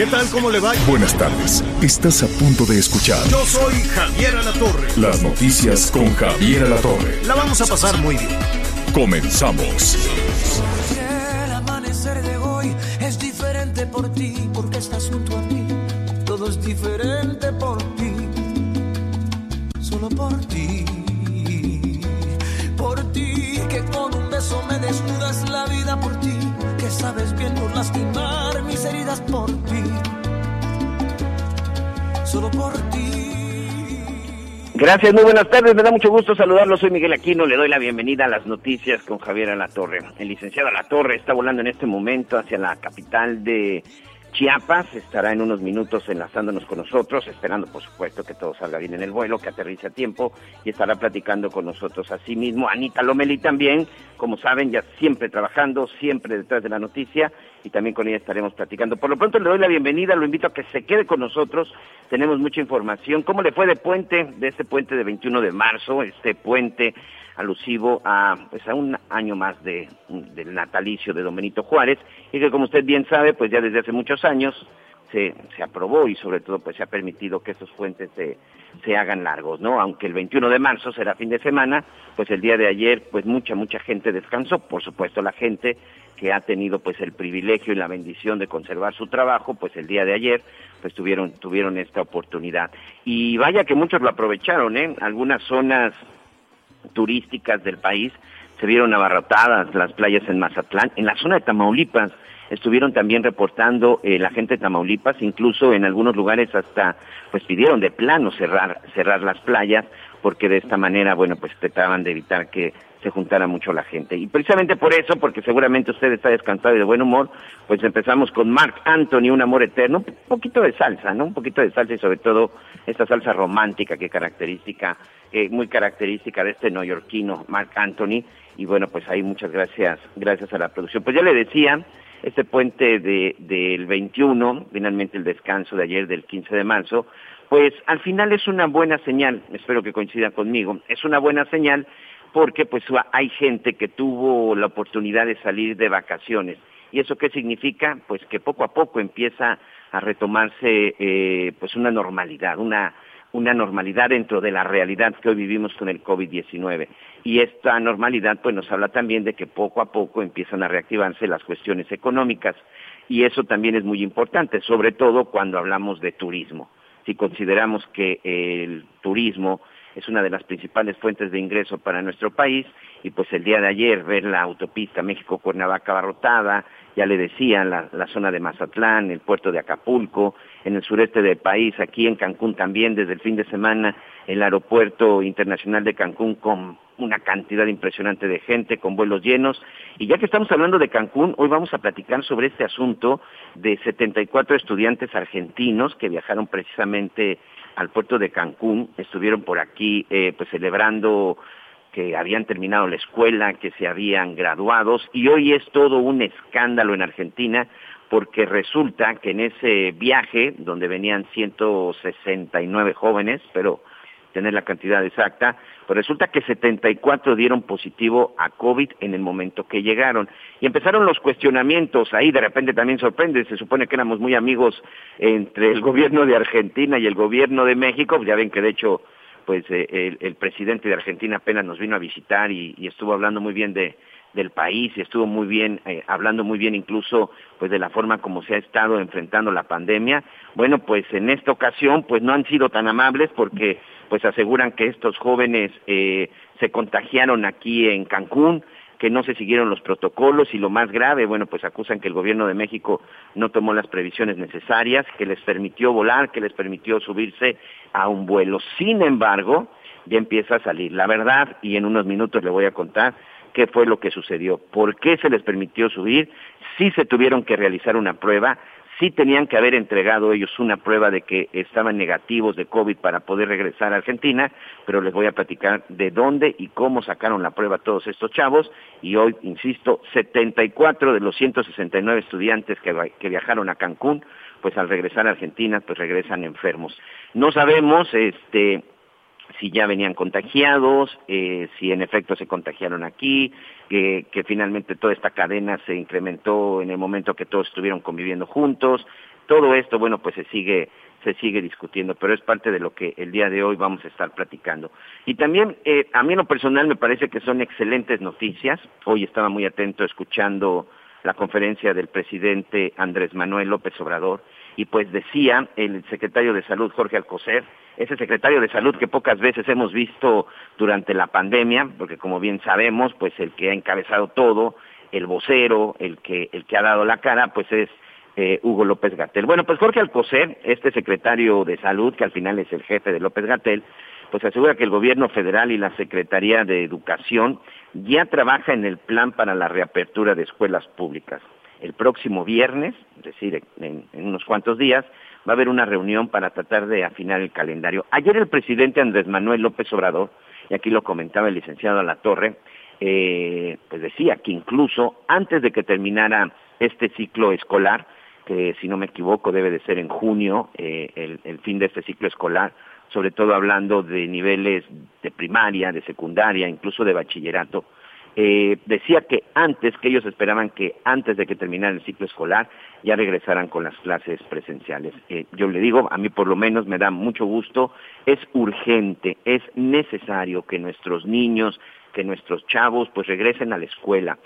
¿Qué tal? ¿Cómo le va? Buenas tardes. Estás a punto de escuchar. Yo soy Javier Alatorre. Las noticias con Javier Alatorre. La vamos a pasar muy bien. Comenzamos. El amanecer de hoy es diferente por ti, porque estás junto a mí. Todo es diferente por ti, solo por ti. Por ti, que con un beso me desnudas la vida por ti, que sabes bien no lastimar mis heridas por ti, solo por ti. Gracias, muy buenas tardes. Me da mucho gusto saludarlo. Soy Miguel Aquino. Le doy la bienvenida a las noticias con Javier Alatorre. El licenciado Alatorre está volando en este momento hacia la capital de Chiapas. Estará en unos minutos enlazándonos con nosotros, esperando, por supuesto, que todo salga bien en el vuelo, que aterrice a tiempo y estará platicando con nosotros. Asimismo, Anita Lomeli también, como saben, ya siempre trabajando, siempre detrás de la noticia y también con ella estaremos platicando. Por lo pronto le doy la bienvenida, lo invito a que se quede con nosotros, tenemos mucha información. ¿Cómo le fue de puente, de este puente de 21 de marzo, este puente alusivo a pues a un año más de del natalicio de Don Benito Juárez y que como usted bien sabe, pues ya desde hace muchos años se, se aprobó y sobre todo pues se ha permitido que estos puentes se, se hagan largos, ¿no? Aunque el 21 de marzo será fin de semana, pues el día de ayer pues mucha mucha gente descansó, por supuesto la gente que ha tenido pues el privilegio y la bendición de conservar su trabajo, pues el día de ayer pues tuvieron tuvieron esta oportunidad. Y vaya que muchos lo aprovecharon, ¿eh? Algunas zonas turísticas del país se vieron abarrotadas las playas en Mazatlán, en la zona de Tamaulipas estuvieron también reportando eh, la gente de Tamaulipas, incluso en algunos lugares hasta pues pidieron de plano cerrar cerrar las playas porque de esta manera, bueno, pues trataban de evitar que se juntara mucho la gente. Y precisamente por eso, porque seguramente usted está descansado y de buen humor, pues empezamos con Mark Anthony, Un Amor Eterno, un poquito de salsa, ¿no? Un poquito de salsa y sobre todo esta salsa romántica que característica, eh, muy característica de este neoyorquino, Mark Anthony. Y bueno, pues ahí muchas gracias, gracias a la producción. Pues ya le decía, este puente de, del 21, finalmente el descanso de ayer del 15 de marzo, pues al final es una buena señal, espero que coincida conmigo, es una buena señal porque pues hay gente que tuvo la oportunidad de salir de vacaciones. ¿Y eso qué significa? Pues que poco a poco empieza a retomarse eh, pues una normalidad, una, una normalidad dentro de la realidad que hoy vivimos con el COVID-19. Y esta normalidad pues nos habla también de que poco a poco empiezan a reactivarse las cuestiones económicas. Y eso también es muy importante, sobre todo cuando hablamos de turismo. Si consideramos que el turismo es una de las principales fuentes de ingreso para nuestro país y pues el día de ayer ver la autopista México-Cuernavaca abarrotada, ya le decía, la, la, zona de Mazatlán, el puerto de Acapulco, en el sureste del país, aquí en Cancún también desde el fin de semana, el aeropuerto internacional de Cancún con una cantidad impresionante de gente, con vuelos llenos. Y ya que estamos hablando de Cancún, hoy vamos a platicar sobre este asunto de 74 estudiantes argentinos que viajaron precisamente al puerto de Cancún, estuvieron por aquí eh, pues celebrando que habían terminado la escuela, que se habían graduados y hoy es todo un escándalo en Argentina porque resulta que en ese viaje donde venían 169 jóvenes, pero tener la cantidad exacta, pues resulta que 74 dieron positivo a COVID en el momento que llegaron. Y empezaron los cuestionamientos, ahí de repente también sorprende, se supone que éramos muy amigos entre el gobierno de Argentina y el gobierno de México, ya ven que de hecho pues eh, el, el, presidente de Argentina apenas nos vino a visitar y, y estuvo hablando muy bien de, del país y estuvo muy bien, eh, hablando muy bien incluso pues de la forma como se ha estado enfrentando la pandemia. Bueno, pues en esta ocasión pues no han sido tan amables porque pues aseguran que estos jóvenes eh, se contagiaron aquí en Cancún, que no se siguieron los protocolos y lo más grave, bueno, pues acusan que el gobierno de México no tomó las previsiones necesarias, que les permitió volar, que les permitió subirse a un vuelo. Sin embargo, ya empieza a salir la verdad y en unos minutos le voy a contar qué fue lo que sucedió, por qué se les permitió subir, si se tuvieron que realizar una prueba, sí tenían que haber entregado ellos una prueba de que estaban negativos de COVID para poder regresar a Argentina, pero les voy a platicar de dónde y cómo sacaron la prueba todos estos chavos y hoy, insisto, 74 de los 169 estudiantes que, viajaron a Cancún, pues al regresar a Argentina, pues regresan enfermos. No sabemos, este, si ya venían contagiados, eh, si en efecto se contagiaron aquí, que finalmente toda esta cadena se incrementó en el momento que todos estuvieron conviviendo juntos. Todo esto, bueno, pues se sigue se sigue discutiendo, pero es parte de lo que el día de hoy vamos a estar platicando. Y también, eh, a mí en lo personal me parece que son excelentes noticias. Hoy estaba muy atento escuchando la conferencia del presidente Andrés Manuel López Obrador, y pues decía el secretario de Salud Jorge Alcocer, ese secretario de Salud que pocas veces hemos visto durante la pandemia, porque como bien sabemos, pues el que ha encabezado todo, el vocero, el que, el que ha dado la cara, pues es eh, Hugo López Gatel. Bueno, pues Jorge Alcocer, este secretario de Salud, que al final es el jefe de López Gatel, pues asegura que el gobierno federal y la Secretaría de Educación ya trabaja en el plan para la reapertura de escuelas públicas el próximo viernes, es decir, en, unos cuantos días, va a haber una reunión para tratar de afinar el calendario. Ayer el presidente Andrés Manuel López Obrador, y aquí lo comentaba el licenciado a la Torre, eh, pues decía que incluso antes de que terminara este ciclo escolar, que si no me equivoco debe de ser en junio, eh, el fin de este ciclo escolar, sobre todo hablando de niveles de primaria, de secundaria, incluso de bachillerato, eh, decía que antes, que ellos esperaban que antes de que terminara el ciclo escolar ya regresaran con las clases presenciales. Eh, yo le digo, a mí por lo menos me da mucho gusto, es urgente, es necesario que nuestros niños, que nuestros chavos pues regresen a la escuela.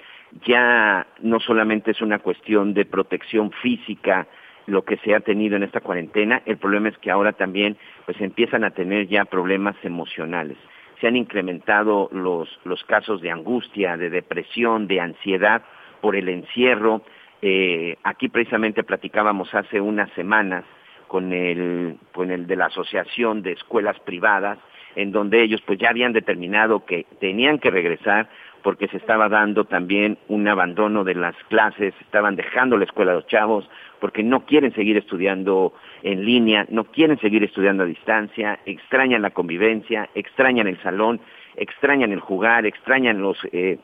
Ya no solamente es una cuestión de protección física, lo que se ha tenido en esta cuarentena, el problema es que ahora también pues empiezan a tener ya problemas emocionales se han incrementado los, los casos de angustia, de depresión, de ansiedad por el encierro. Eh, aquí precisamente platicábamos hace unas semanas con el, con el de la Asociación de Escuelas Privadas, en donde ellos pues ya habían determinado que tenían que regresar porque se estaba dando también un abandono de las clases, estaban dejando la escuela a los chavos porque no quieren seguir estudiando en línea, no quieren seguir estudiando a distancia, extrañan la convivencia, extrañan el salón, extrañan el jugar, extrañan los, eh,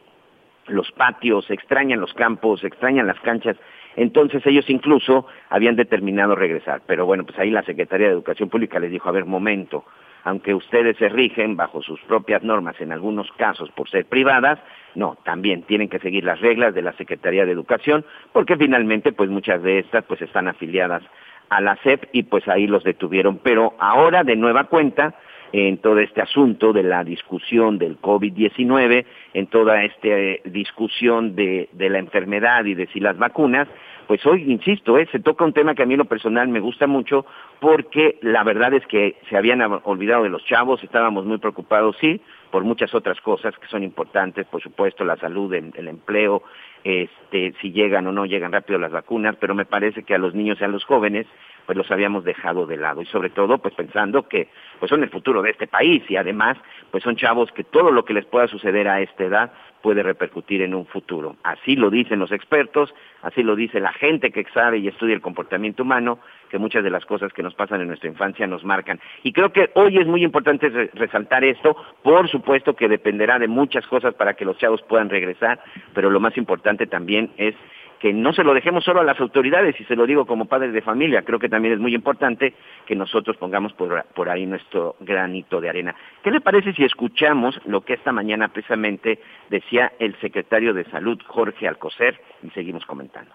los patios, extrañan los campos, extrañan las canchas. Entonces ellos incluso habían determinado regresar. Pero bueno, pues ahí la Secretaría de Educación Pública les dijo, a ver, momento, aunque ustedes se rigen bajo sus propias normas en algunos casos por ser privadas, no, también tienen que seguir las reglas de la Secretaría de Educación, porque finalmente pues muchas de estas pues están afiliadas a la SEP y pues ahí los detuvieron. Pero ahora de nueva cuenta, en todo este asunto de la discusión del COVID-19, en toda esta eh, discusión de, de, la enfermedad y de si las vacunas, pues hoy, insisto, eh, se toca un tema que a mí en lo personal me gusta mucho porque la verdad es que se habían olvidado de los chavos, estábamos muy preocupados, sí, por muchas otras cosas que son importantes, por supuesto, la salud, el, empleo, este, si llegan o no llegan rápido las vacunas, pero me parece que a los niños y a los jóvenes pues los habíamos dejado de lado y sobre todo pues pensando que pues son el futuro de este país y además pues son chavos que todo lo que les pueda suceder a esta edad puede repercutir en un futuro. Así lo dicen los expertos, así lo dice la gente que sabe y estudia el comportamiento humano, que muchas de las cosas que nos pasan en nuestra infancia nos marcan. Y creo que hoy es muy importante resaltar esto, por supuesto que dependerá de muchas cosas para que los chavos puedan regresar, pero lo más importante también es que no se lo dejemos solo a las autoridades, y se lo digo como padre de familia, creo que también es muy importante que nosotros pongamos por, por, ahí nuestro granito de arena. ¿Qué le parece si escuchamos lo que esta mañana precisamente decía el secretario de Salud, Jorge Alcocer, y seguimos comentando?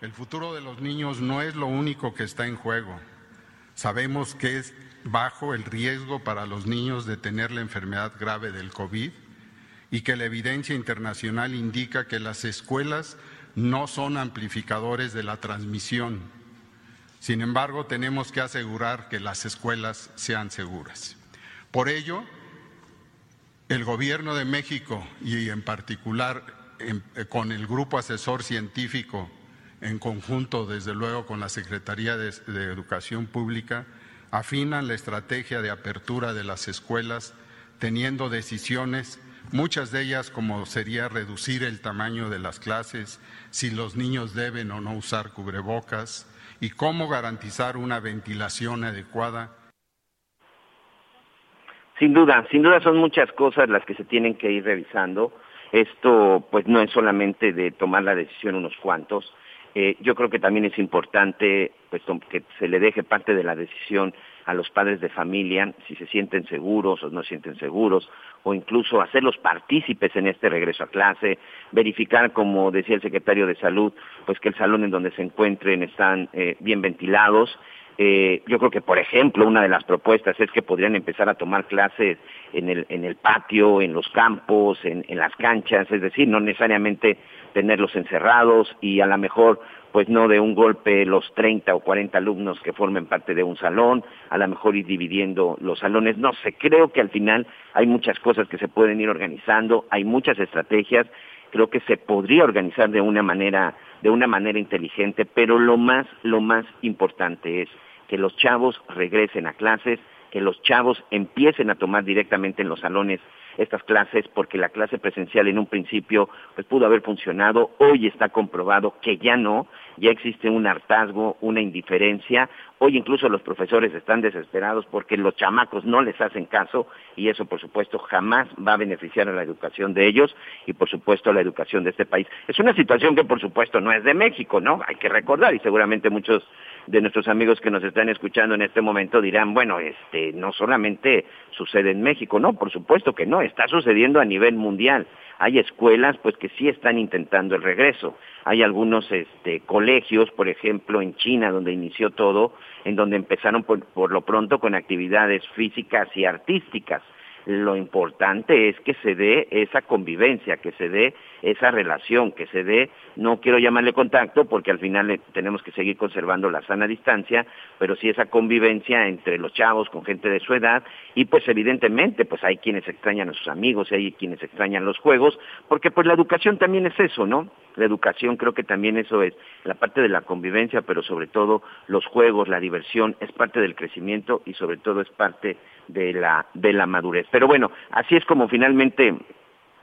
El futuro de los niños no es lo único que está en juego. Sabemos que es bajo el riesgo para los niños de tener la enfermedad grave del COVID y que la evidencia internacional indica que las escuelas no son amplificadores de la transmisión. Sin embargo, tenemos que asegurar que las escuelas sean seguras. Por ello, el Gobierno de México y en particular eh, con el Grupo Asesor Científico, en conjunto, desde luego, con la Secretaría de, de Educación Pública, afinan la estrategia de apertura de las escuelas, teniendo decisiones muchas de ellas como sería reducir el tamaño de las clases, si los niños deben o no usar cubrebocas y cómo garantizar una ventilación adecuada. Sin duda, sin duda son muchas cosas las que se tienen que ir revisando. Esto pues no es solamente de tomar la decisión unos cuantos. Eh, yo creo que también es importante pues, que se le deje parte de la decisión a los padres de familia si se sienten seguros o no se sienten seguros, o incluso hacerlos partícipes en este regreso a clase, verificar, como decía el secretario de Salud, pues que el salón en donde se encuentren están eh, bien ventilados. Eh, yo creo que, por ejemplo, una de las propuestas es que podrían empezar a tomar clases en el, en el patio, en los campos, en, en las canchas, es decir, no necesariamente tenerlos encerrados y a lo mejor pues no de un golpe los 30 o 40 alumnos que formen parte de un salón, a lo mejor ir dividiendo los salones, no sé, creo que al final hay muchas cosas que se pueden ir organizando, hay muchas estrategias, creo que se podría organizar de una manera de una manera inteligente, pero lo más lo más importante es que los chavos regresen a clases, que los chavos empiecen a tomar directamente en los salones estas clases porque la clase presencial en un principio pues pudo haber funcionado, hoy está comprobado que ya no, ya existe un hartazgo, una indiferencia, hoy incluso los profesores están desesperados porque los chamacos no les hacen caso y eso por supuesto jamás va a beneficiar a la educación de ellos y por supuesto a la educación de este país. Es una situación que por supuesto no es de México, ¿no? Hay que recordar y seguramente muchos de nuestros amigos que nos están escuchando en este momento dirán, bueno, este no solamente sucede en México, no, por supuesto que no, está sucediendo a nivel mundial. Hay escuelas pues que sí están intentando el regreso. Hay algunos este, colegios, por ejemplo, en China, donde inició todo, en donde empezaron por lo pronto con actividades físicas y artísticas lo importante es que se dé esa convivencia, que se dé esa relación, que se dé, no quiero llamarle contacto porque al final tenemos que seguir conservando la sana distancia, pero sí esa convivencia entre los chavos con gente de su edad y pues evidentemente pues hay quienes extrañan a sus amigos y hay quienes extrañan los juegos, porque pues la educación también es eso, ¿no? La educación creo que también eso es la parte de la convivencia, pero sobre todo los juegos, la diversión es parte del crecimiento y sobre todo es parte de la, de la madurez. Pero bueno, así es como finalmente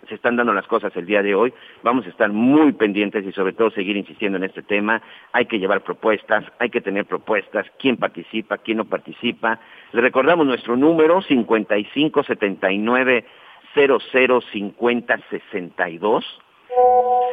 se están dando las cosas el día de hoy. Vamos a estar muy pendientes y sobre todo seguir insistiendo en este tema. Hay que llevar propuestas, hay que tener propuestas, quién participa, quién no participa. Le recordamos nuestro número 5579 005062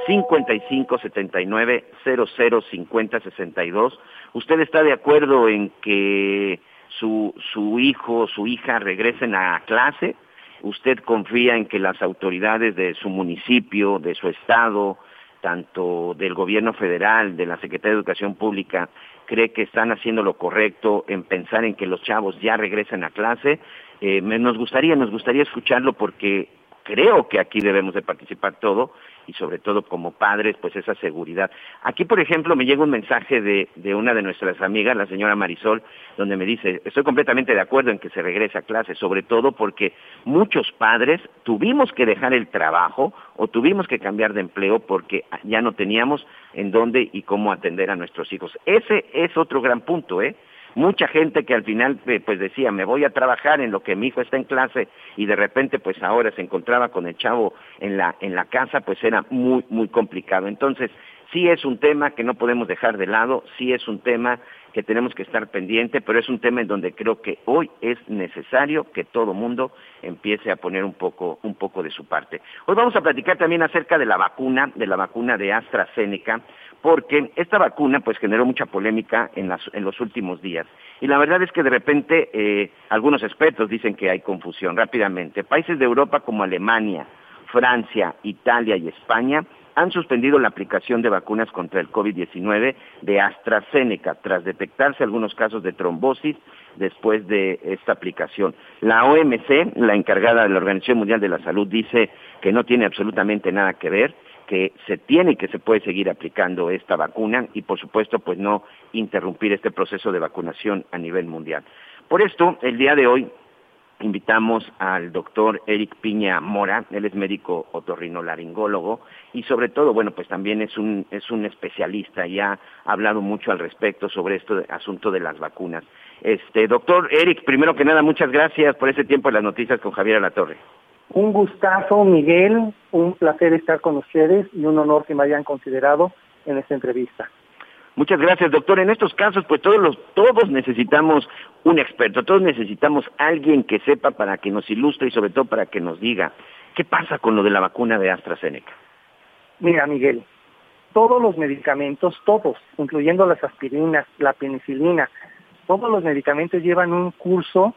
5579 005062. ¿Usted está de acuerdo en que su, su hijo, su hija regresen a clase, usted confía en que las autoridades de su municipio, de su estado, tanto del gobierno federal, de la Secretaría de Educación Pública, cree que están haciendo lo correcto en pensar en que los chavos ya regresen a clase. Eh, nos gustaría, nos gustaría escucharlo porque creo que aquí debemos de participar todo y sobre todo como padres, pues esa seguridad. Aquí, por ejemplo, me llega un mensaje de, de una de nuestras amigas, la señora Marisol, donde me dice, estoy completamente de acuerdo en que se regrese a clase, sobre todo porque muchos padres tuvimos que dejar el trabajo o tuvimos que cambiar de empleo porque ya no teníamos en dónde y cómo atender a nuestros hijos. Ese es otro gran punto, ¿eh? Mucha gente que al final eh, pues decía me voy a trabajar en lo que mi hijo está en clase y de repente pues ahora se encontraba con el chavo en la en la casa pues era muy muy complicado. Entonces sí es un tema que no podemos dejar de lado sí es un tema que tenemos que estar pendiente pero es un tema en donde creo que hoy es necesario que todo mundo empiece a poner un poco un poco de su parte. Hoy vamos a platicar también acerca de la vacuna de la vacuna de AstraZeneca porque esta vacuna pues generó mucha polémica en, los últimos días. Y la verdad es que de repente eh, algunos expertos dicen que hay confusión rápidamente. Países de Europa como Alemania, Francia, Italia y España han suspendido la aplicación de vacunas contra el COVID-19 de AstraZeneca tras detectarse algunos casos de trombosis después de esta aplicación. La OMC, la encargada de la Organización Mundial de la Salud, dice que no tiene absolutamente nada que ver que se tiene y que se puede seguir aplicando esta vacuna y por supuesto pues no interrumpir este proceso de vacunación a nivel mundial. Por esto, el día de hoy invitamos al doctor Eric Piña Mora, él es médico otorrinolaringólogo y sobre todo, bueno, pues también es un, es un especialista y ha hablado mucho al respecto sobre este asunto de las vacunas. Este, doctor Eric, primero que nada, muchas gracias por este tiempo en las noticias con Javier Alatorre. Un gustazo, Miguel, un placer estar con ustedes y un honor que me hayan considerado en esta entrevista. Muchas gracias, doctor. En estos casos, pues todos los, todos necesitamos un experto, todos necesitamos alguien que sepa para que nos ilustre y sobre todo para que nos diga qué pasa con lo de la vacuna de AstraZeneca. Mira, Miguel, todos los medicamentos, todos, incluyendo las aspirinas, la penicilina, todos los medicamentos llevan un curso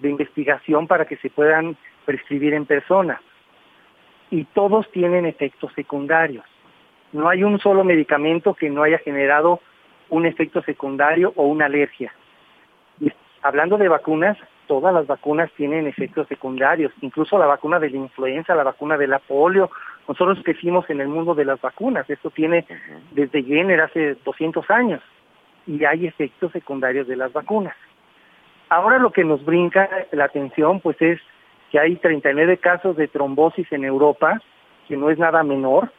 de investigación para que se puedan prescribir en persona. Y todos tienen efectos secundarios. No hay un solo medicamento que no haya generado un efecto secundario o una alergia. Y hablando de vacunas, todas las vacunas tienen efectos secundarios, incluso la vacuna de la influenza, la vacuna de la polio. Nosotros crecimos en el mundo de las vacunas, esto tiene desde Jenner hace 200 años y hay efectos secundarios de las vacunas. Ahora lo que nos brinca la atención pues es que hay 39 casos de trombosis en Europa, que no es nada menor,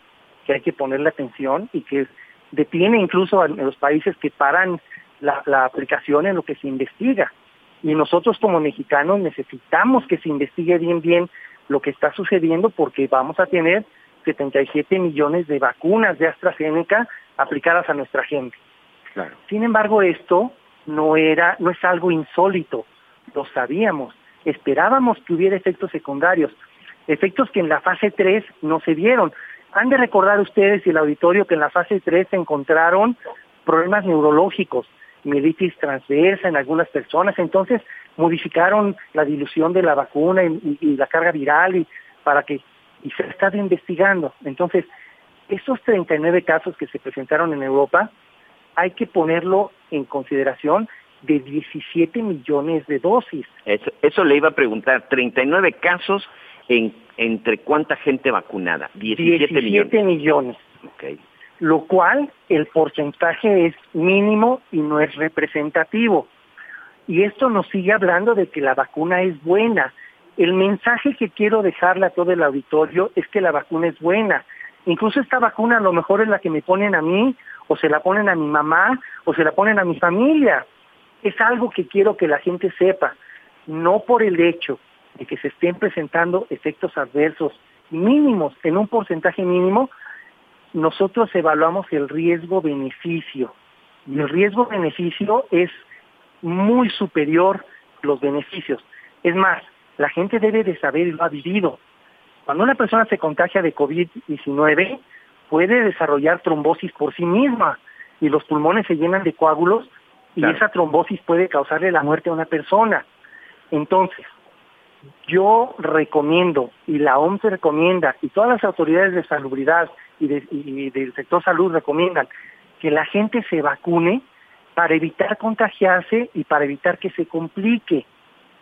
que hay que ponerle atención y que detiene incluso a los países que paran la, aplicación en lo que se investiga. Y nosotros como mexicanos necesitamos que se investigue bien bien lo que está sucediendo porque vamos a tener 77 millones de vacunas de AstraZeneca aplicadas a nuestra gente. Sin embargo, esto no era, no es algo insólito, lo sabíamos, esperábamos que hubiera efectos secundarios, efectos que en la fase 3 no se dieron. Han de recordar ustedes y el auditorio que en la fase 3 se encontraron problemas neurológicos, mielitis transversa en algunas personas, entonces modificaron la dilución de la vacuna y, la carga viral y para que y se estado investigando. Entonces, esos 39 casos que se presentaron en Europa hay que ponerlo en consideración de 17 millones de dosis. Eso, le iba a preguntar, 39 casos en, entre cuánta gente vacunada, 17, 17 millones. Lo cual el porcentaje es mínimo y no es representativo. Y esto nos sigue hablando de que la vacuna es buena. El mensaje que quiero dejarle a todo el auditorio es que la vacuna es buena. Incluso esta vacuna a lo mejor es la que me ponen a mí, o se la ponen a mi mamá, o se la ponen a mi familia es algo que quiero que la gente sepa, no por el hecho de que se estén presentando efectos adversos mínimos, en un porcentaje mínimo, nosotros evaluamos el riesgo-beneficio. Y el riesgo-beneficio es muy superior a los beneficios. Es más, la gente debe de saber y lo ha vivido. Cuando una persona se contagia de COVID-19, puede desarrollar trombosis por sí misma y los pulmones se llenan de coágulos y esa trombosis puede causarle la muerte a una persona. Entonces, yo recomiendo, y la OMS recomienda, y todas las autoridades de salubridad y, del sector salud recomiendan, que la gente se vacune para evitar contagiarse y para evitar que se complique.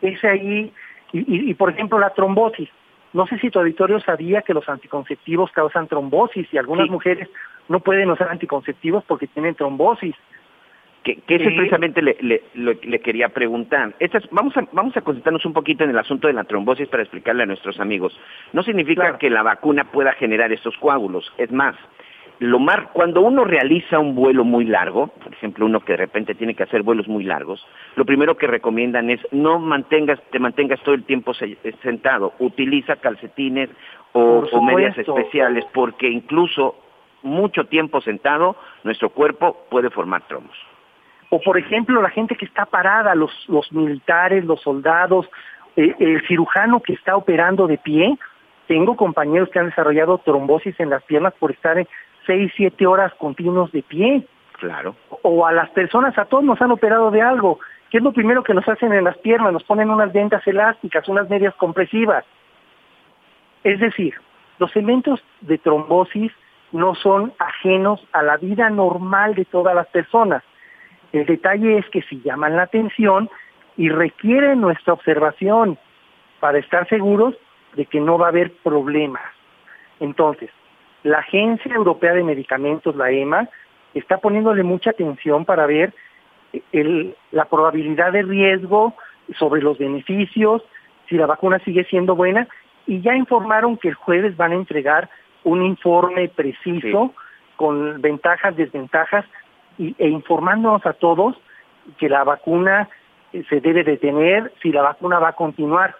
Es ahí, y, por ejemplo la trombosis. No sé si tu auditorio sabía que los anticonceptivos causan trombosis y algunas mujeres no pueden usar anticonceptivos porque tienen trombosis que, que eso precisamente le, le, quería preguntar. vamos, a, vamos a concentrarnos un poquito en el asunto de la trombosis para explicarle a nuestros amigos. No significa que la vacuna pueda generar estos coágulos. Es más, lo mar, cuando uno realiza un vuelo muy largo, por ejemplo, uno que de repente tiene que hacer vuelos muy largos, lo primero que recomiendan es no mantengas, te mantengas todo el tiempo sentado, utiliza calcetines o, o medias especiales, porque incluso mucho tiempo sentado, nuestro cuerpo puede formar tromos. O por ejemplo, la gente que está parada, los, los militares, los soldados, eh, el cirujano que está operando de pie. Tengo compañeros que han desarrollado trombosis en las piernas por estar en 6, 7 horas continuos de pie. Claro. O a las personas, a todos nos han operado de algo. ¿Qué es lo primero que nos hacen en las piernas? Nos ponen unas ventas elásticas, unas medias compresivas. Es decir, los elementos de trombosis no son ajenos a la vida normal de todas las personas. El detalle es que si llaman la atención y requieren nuestra observación para estar seguros de que no va a haber problemas. Entonces, la Agencia Europea de Medicamentos, la EMA, está poniéndole mucha atención para ver la probabilidad de riesgo sobre los beneficios, si la vacuna sigue siendo buena, y ya informaron que el jueves van a entregar un informe preciso con ventajas, desventajas, y, e informándonos a todos que la vacuna eh, se debe detener, si la vacuna va a continuar.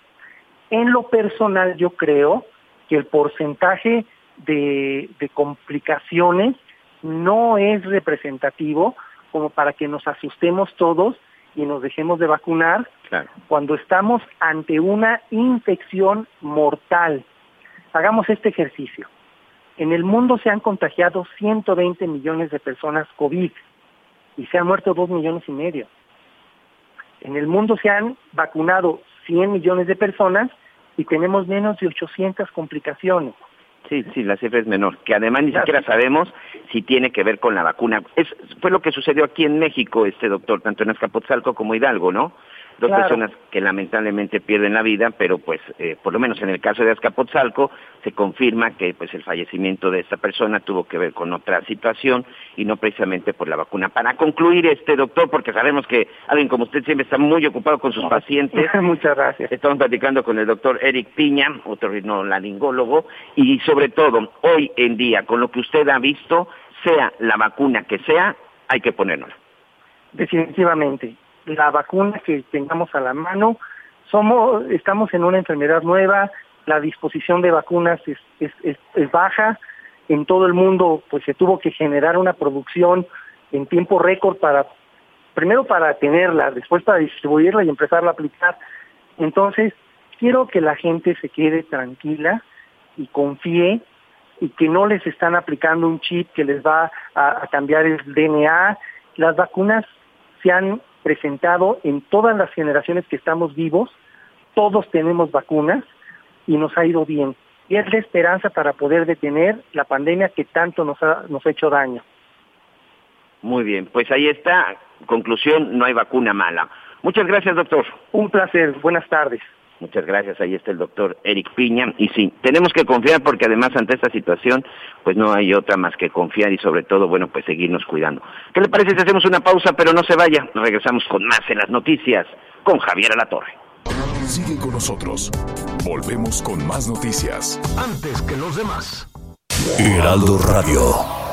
En lo personal yo creo que el porcentaje de, de complicaciones no es representativo como para que nos asustemos todos y nos dejemos de vacunar cuando estamos ante una infección mortal. Hagamos este ejercicio. En el mundo se han contagiado 120 millones de personas COVID y se han muerto 2 millones y medio. En el mundo se han vacunado 100 millones de personas y tenemos menos de 800 complicaciones. Sí, sí, la cifra es menor, que además ni siquiera sabemos si tiene que ver con la vacuna. Es, fue lo que sucedió aquí en México, este doctor, tanto en Azcapotzalco como Hidalgo, ¿no? Dos personas que lamentablemente pierden la vida, pero pues eh, por lo menos en el caso de Azcapotzalco se confirma que pues el fallecimiento de esta persona tuvo que ver con otra situación y no precisamente por la vacuna. Para concluir este doctor, porque sabemos que alguien como usted siempre está muy ocupado con sus pacientes. Muchas gracias. Estamos platicando con el doctor Eric Piña, otro laringólogo, y sobre todo hoy en día con lo que usted ha visto, sea la vacuna que sea, hay que ponérnosla. Definitivamente la vacuna que tengamos a la mano. Somos, estamos en una enfermedad nueva, la disposición de vacunas es, es, es, baja. En todo el mundo, pues se tuvo que generar una producción en tiempo récord para, primero para tenerla, después para distribuirla y empezarla a aplicar. Entonces, quiero que la gente se quede tranquila y confíe y que no les están aplicando un chip que les va a, a cambiar el DNA. Las vacunas se han presentado en todas las generaciones que estamos vivos, todos tenemos vacunas y nos ha ido bien. Y es la esperanza para poder detener la pandemia que tanto nos ha, nos ha hecho daño. Muy bien, pues ahí está. Conclusión, no hay vacuna mala. Muchas gracias, doctor. Un placer. Buenas tardes. Muchas gracias. Ahí está el doctor Eric Piña. Y sí, tenemos que confiar porque además ante esta situación, pues no hay otra más que confiar y sobre todo, bueno, pues seguirnos cuidando. ¿Qué le parece si hacemos una pausa, pero no se vaya? Regresamos con más en las noticias con Javier Alatorre. Sigue con nosotros. Volvemos con más noticias. Antes que los demás. Heraldo Radio.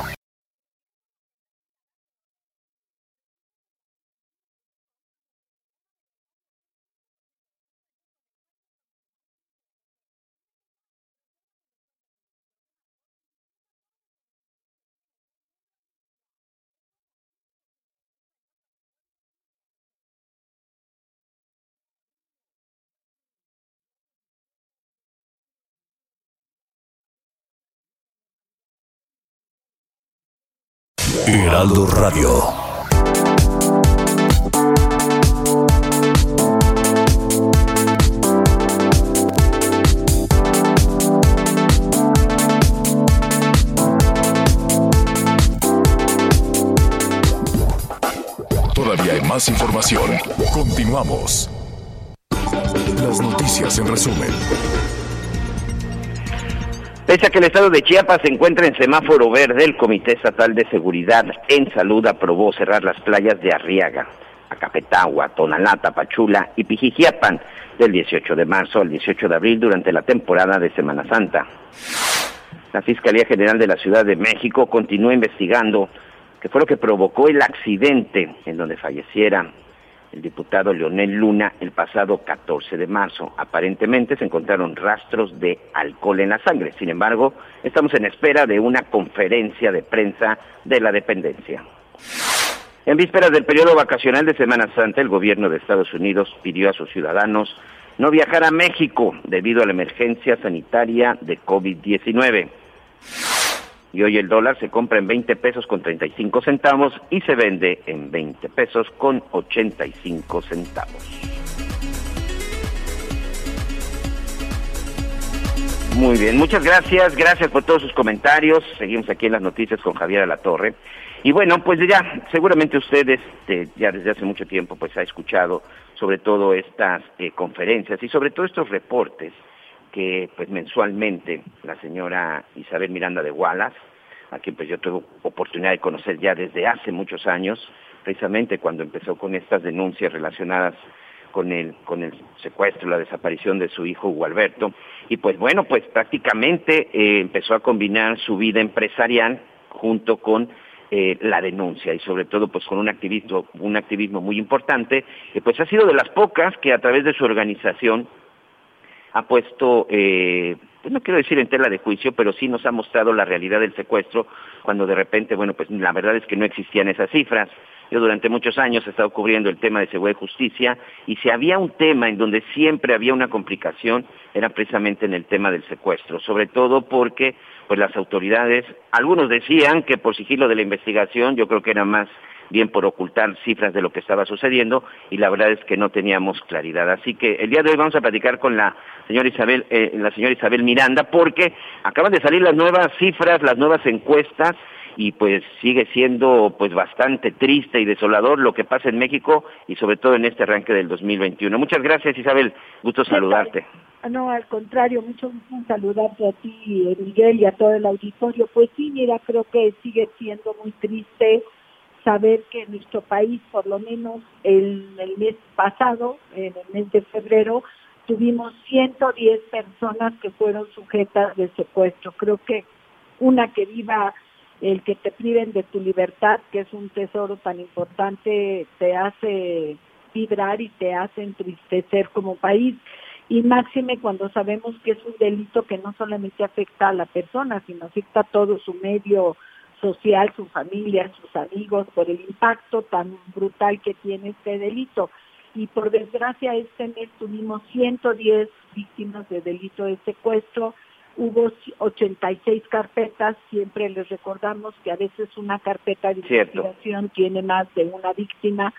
Heraldo Radio. Todavía hay más información. Continuamos. Las noticias en resumen. Pese que el estado de Chiapas se encuentra en semáforo verde, el Comité Estatal de Seguridad en Salud aprobó cerrar las playas de Arriaga, Acapetagua, Tonalata, Pachula y Pijijiapan del 18 de marzo al 18 de abril durante la temporada de Semana Santa. La Fiscalía General de la Ciudad de México continúa investigando qué fue lo que provocó el accidente en donde falleciera el diputado Leonel Luna el pasado 14 de marzo. Aparentemente se encontraron rastros de alcohol en la sangre. Sin embargo, estamos en espera de una conferencia de prensa de la dependencia. En vísperas del periodo vacacional de Semana Santa, el gobierno de Estados Unidos pidió a sus ciudadanos no viajar a México debido a la emergencia sanitaria de COVID-19 y hoy el dólar se compra en 20 pesos con 35 centavos y se vende en 20 pesos con 85 centavos. Muy bien, muchas gracias, gracias por todos sus comentarios. Seguimos aquí en las noticias con Javier La Torre. Y bueno, pues ya, seguramente ustedes este, ya desde hace mucho tiempo pues ha escuchado sobre todo estas eh, conferencias y sobre todo estos reportes que pues mensualmente la señora Isabel Miranda de Wallace, a quien pues yo tuve oportunidad de conocer ya desde hace muchos años, precisamente cuando empezó con estas denuncias relacionadas con el, con el secuestro, la desaparición de su hijo Hugo Alberto, y pues bueno, pues prácticamente eh, empezó a combinar su vida empresarial junto con eh, la denuncia y sobre todo pues con un activismo, un activismo muy importante, que pues ha sido de las pocas que a través de su organización ha puesto, eh, pues no quiero decir en tela de juicio, pero sí nos ha mostrado la realidad del secuestro, cuando de repente, bueno, pues la verdad es que no existían esas cifras. Yo durante muchos años he estado cubriendo el tema de seguridad y justicia y si había un tema en donde siempre había una complicación era precisamente en el tema del secuestro, sobre todo porque pues las autoridades, algunos decían que por sigilo de la investigación, yo creo que era más bien por ocultar cifras de lo que estaba sucediendo y la verdad es que no teníamos claridad. Así que el día de hoy vamos a platicar con la señora Isabel, eh, la señora Isabel Miranda porque acaban de salir las nuevas cifras, las nuevas encuestas y pues sigue siendo pues bastante triste y desolador lo que pasa en México y sobre todo en este arranque del 2021. Muchas gracias Isabel, gusto saludarte. No, al contrario, mucho gusto saludarte a ti, Miguel, y a todo el auditorio. Pues sí, mira, creo que sigue siendo muy triste saber que en nuestro país, por lo menos el, el mes pasado, en el mes de febrero, tuvimos 110 personas que fueron sujetas de secuestro. Creo que una que viva el que te priven de tu libertad, que es un tesoro tan importante, te hace vibrar y te hace entristecer como país. Y máxime cuando sabemos que es un delito que no solamente afecta a la persona, sino afecta a todo su medio social, su familia, sus amigos, por el impacto tan brutal que tiene este delito. Y por desgracia este mes tuvimos 110 víctimas de delito de secuestro, hubo 86 carpetas, siempre les recordamos que a veces una carpeta de investigación tiene más de una víctima.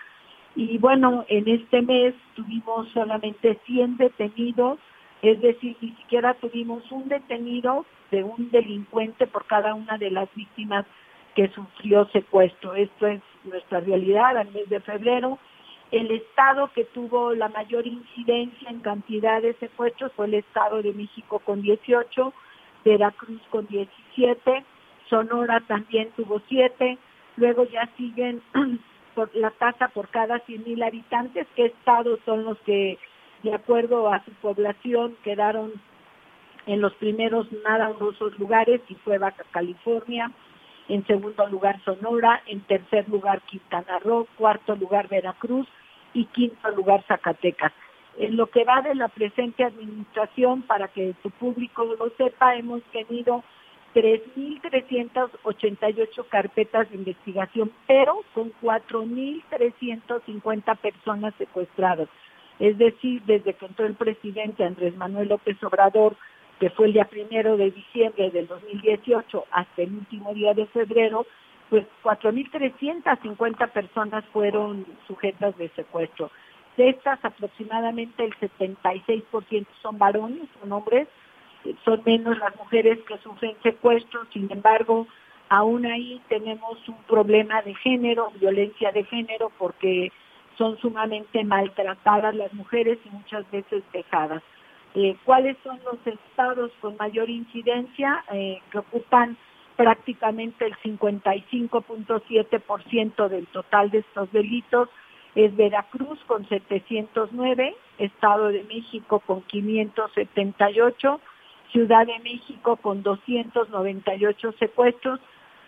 Y bueno, en este mes tuvimos solamente 100 detenidos, es decir, ni siquiera tuvimos un detenido de un delincuente por cada una de las víctimas que sufrió secuestro. Esto es nuestra realidad al mes de febrero. El estado que tuvo la mayor incidencia en cantidad de secuestros fue el Estado de México con 18, Veracruz con 17, Sonora también tuvo 7, luego ya siguen por la tasa por cada 100.000 habitantes, qué estados son los que, de acuerdo a su población, quedaron en los primeros nada honrosos lugares, y fue Baja California, en segundo lugar Sonora, en tercer lugar Quintana Roo, cuarto lugar Veracruz y quinto lugar Zacatecas. En lo que va de la presente administración, para que su público lo sepa, hemos tenido 3.388 carpetas de investigación, pero con 4.350 personas secuestradas. Es decir, desde que entró el presidente Andrés Manuel López Obrador que fue el día primero de diciembre del 2018 hasta el último día de febrero, pues 4.350 personas fueron sujetas de secuestro. De estas, aproximadamente el 76% son varones, son hombres, son menos las mujeres que sufren secuestro, sin embargo, aún ahí tenemos un problema de género, violencia de género, porque son sumamente maltratadas las mujeres y muchas veces dejadas. Eh, cuáles son los estados con mayor incidencia eh, que ocupan prácticamente el 55.7% del total de estos delitos es Veracruz con 709, Estado de México con 578, Ciudad de México con 298 secuestros,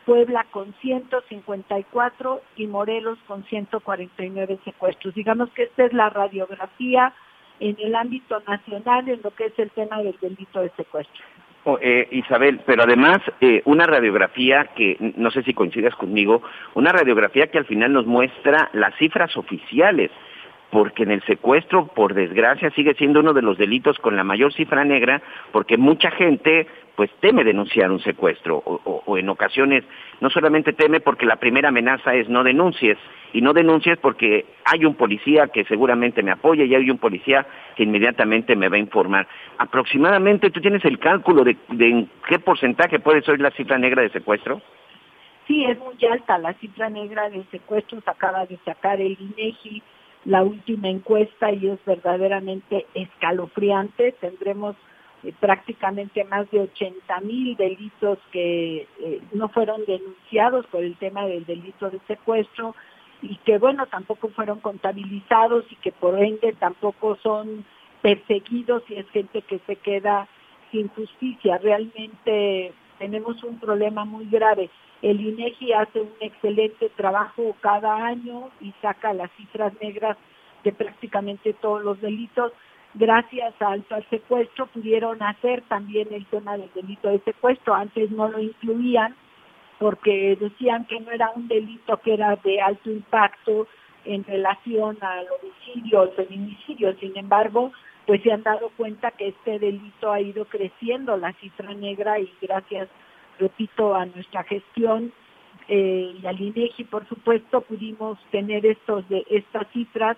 Puebla con 154 y Morelos con 149 secuestros. Digamos que esta es la radiografía en el ámbito nacional en lo que es el tema del delito de secuestro. Oh, eh, Isabel, pero además eh, una radiografía que, no sé si coincidas conmigo, una radiografía que al final nos muestra las cifras oficiales. Porque en el secuestro, por desgracia, sigue siendo uno de los delitos con la mayor cifra negra, porque mucha gente pues teme denunciar un secuestro o, o, en ocasiones no solamente teme porque la primera amenaza es no denuncies y no denuncies porque hay un policía que seguramente me apoya y hay un policía que inmediatamente me va a informar. Aproximadamente, ¿tú tienes el cálculo de, de en qué porcentaje puede ser la cifra negra de secuestro? Sí, es muy alta la cifra negra de secuestros, acaba de sacar el INEGI la última encuesta y es verdaderamente escalofriante. Tendremos eh, prácticamente más de 80 mil delitos que eh, no fueron denunciados por el tema del delito de secuestro y que bueno, tampoco fueron contabilizados y que por ende tampoco son perseguidos y es gente que se queda sin justicia. Realmente tenemos un problema muy grave. El INEGI hace un excelente trabajo cada año y saca las cifras negras de prácticamente todos los delitos. Gracias al, secuestro pudieron hacer también el tema del delito de secuestro. Antes no lo incluían porque decían que no era un delito que era de alto impacto en relación al homicidio, al feminicidio. Sin embargo, pues se han dado cuenta que este delito ha ido creciendo, la cifra negra, y gracias repito, a nuestra gestión eh, y al INEGI, por supuesto, pudimos tener estos de estas cifras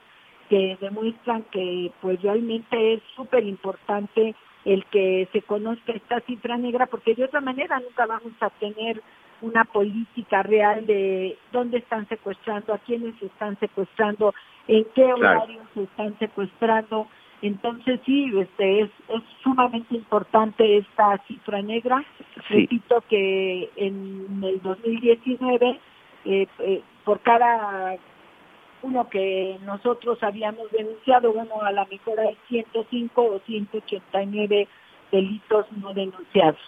que demuestran que pues realmente es súper importante el que se conozca esta cifra negra, porque de otra manera nunca vamos a tener una política real de dónde están secuestrando, a quiénes se están secuestrando, en qué horarios se están secuestrando. Entonces sí, este es, es sumamente importante esta cifra negra. Repito que en el 2019 eh, eh, por cada uno que nosotros habíamos denunciado, bueno, a la mejor hay 105 o 189 delitos no denunciados.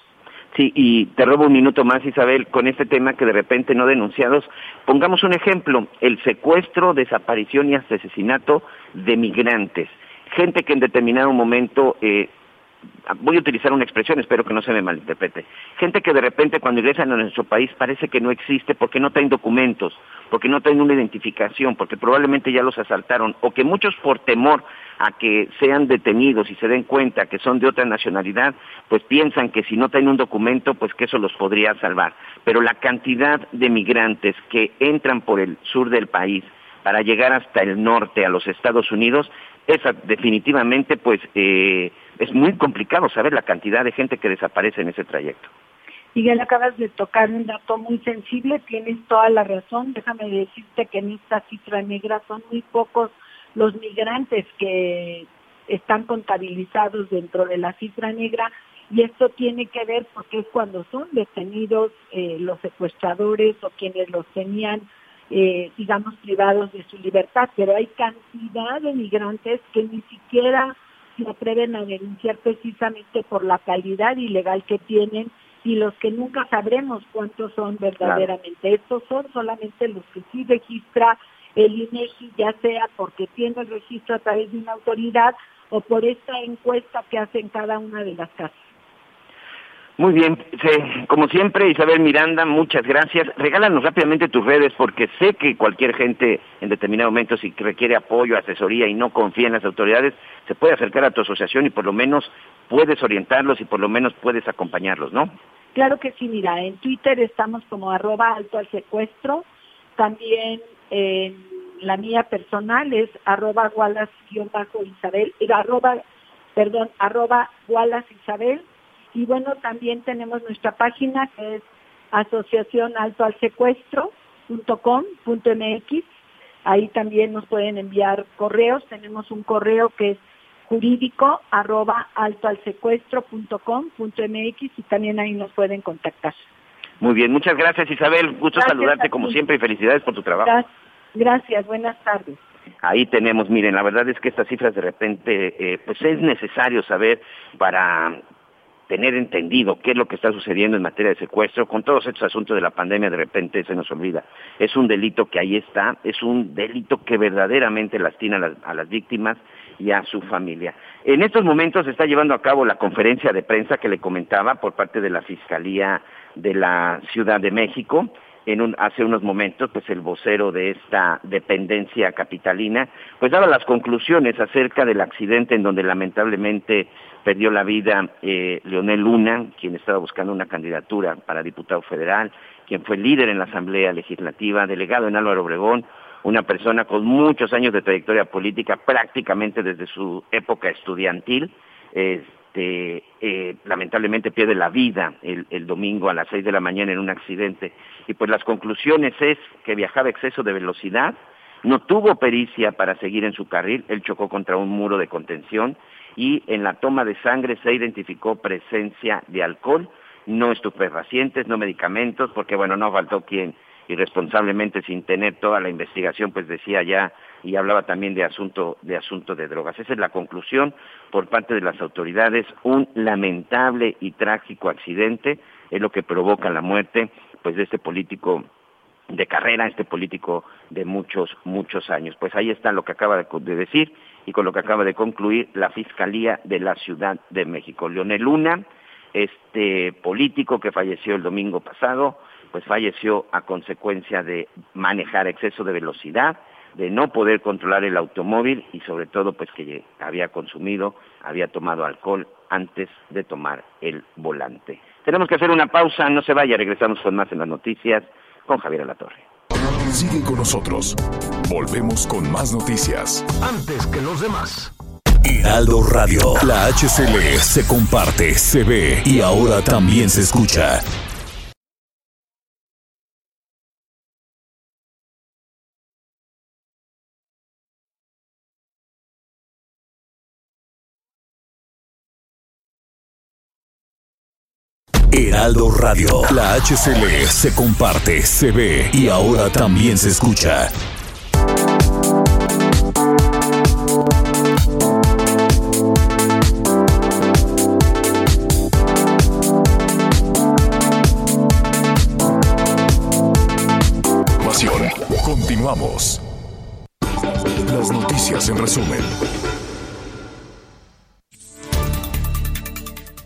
Sí, y te robo un minuto más, Isabel, con este tema que de repente no denunciados. Pongamos un ejemplo, el secuestro, desaparición y asesinato de migrantes gente que en determinado momento, eh, voy a utilizar una expresión, espero que no se me malinterprete, gente que de repente cuando ingresan a nuestro país parece que no existe porque no traen documentos, porque no traen una identificación, porque probablemente ya los asaltaron, o que muchos por temor a que sean detenidos y se den cuenta que son de otra nacionalidad, pues piensan que si no traen un documento, pues que eso los podría salvar. Pero la cantidad de migrantes que entran por el sur del país, para llegar hasta el norte, a los Estados Unidos, esa definitivamente pues eh, es muy complicado saber la cantidad de gente que desaparece en ese trayecto. Miguel, acabas de tocar un dato muy sensible, tienes toda la razón. Déjame decirte que en esta cifra negra son muy pocos los migrantes que están contabilizados dentro de la cifra negra y esto tiene que ver porque es cuando son detenidos eh, los secuestradores o quienes los tenían eh, digamos, privados de su libertad, pero hay cantidad de migrantes que ni siquiera se atreven a denunciar precisamente por la calidad ilegal que tienen y los que nunca sabremos cuántos son verdaderamente. Estos son solamente los que sí registra el INEGI, ya sea porque tiene el registro a través de una autoridad o por esta encuesta que hacen cada una de las casas. Muy bien, como siempre, Isabel Miranda, muchas gracias. Regálanos rápidamente tus redes porque sé que cualquier gente en determinado momento, si requiere apoyo, asesoría y no confía en las autoridades, se puede acercar a tu asociación y por lo menos puedes orientarlos y por lo menos puedes acompañarlos, ¿no? Claro que sí, mira, en Twitter estamos como arroba alto al secuestro, también en la mía personal es arroba Wallace-Isabel, arroba, perdón, arroba Wallace Isabel, y bueno, también tenemos nuestra página que es asociacionaltoalsecuestro.com.mx. Ahí también nos pueden enviar correos. Tenemos un correo que es jurídico arroba altoalsecuestro.com.mx y también ahí nos pueden contactar. Muy bien, muchas gracias Isabel. Gusto saludarte como siempre y felicidades por tu trabajo. Gracias, buenas tardes. Ahí tenemos, miren, la verdad es que estas cifras de repente, eh, pues es necesario saber para tener entendido qué es lo que está sucediendo en materia de secuestro, con todos estos asuntos de la pandemia de repente se nos olvida. Es un delito que ahí está, es un delito que verdaderamente lastima a las, a las víctimas y a su familia. En estos momentos se está llevando a cabo la conferencia de prensa que le comentaba por parte de la Fiscalía de la Ciudad de México. En un, hace unos momentos, pues el vocero de esta dependencia capitalina, pues daba las conclusiones acerca del accidente en donde lamentablemente perdió la vida eh, Leonel Luna, quien estaba buscando una candidatura para diputado federal, quien fue líder en la Asamblea Legislativa, delegado en Álvaro Obregón, una persona con muchos años de trayectoria política, prácticamente desde su época estudiantil, este, eh, lamentablemente pierde la vida el, domingo a las seis de la mañana en un accidente. Y pues las conclusiones es que viajaba a exceso de velocidad, no tuvo pericia para seguir en su carril, él chocó contra un muro de contención y en la toma de sangre se identificó presencia de alcohol, no estupefacientes, no medicamentos, porque bueno, no faltó quien irresponsablemente sin tener toda la investigación pues decía ya y hablaba también de asunto de asunto de drogas. Esa es la conclusión por parte de las autoridades, un lamentable y trágico accidente es lo que provoca la muerte pues de este político de carrera, este político de muchos, muchos años. Pues ahí está lo que acaba de, decir y con lo que acaba de concluir la Fiscalía de la Ciudad de México. Leonel Luna, este político que falleció el domingo pasado, pues falleció a consecuencia de manejar exceso de velocidad, de no poder controlar el automóvil y sobre todo pues que había consumido, había tomado alcohol antes de tomar el volante. Tenemos que hacer una pausa, no se vaya, regresamos con más en las noticias con Javier Alatorre. Sigue con nosotros. Volvemos con más noticias. Antes que los demás. Heraldo Radio, la HCL se comparte, se ve y ahora también se escucha. Heraldo Radio. La HCL se comparte, se ve y ahora también se escucha. Continuamos. Las noticias en resumen.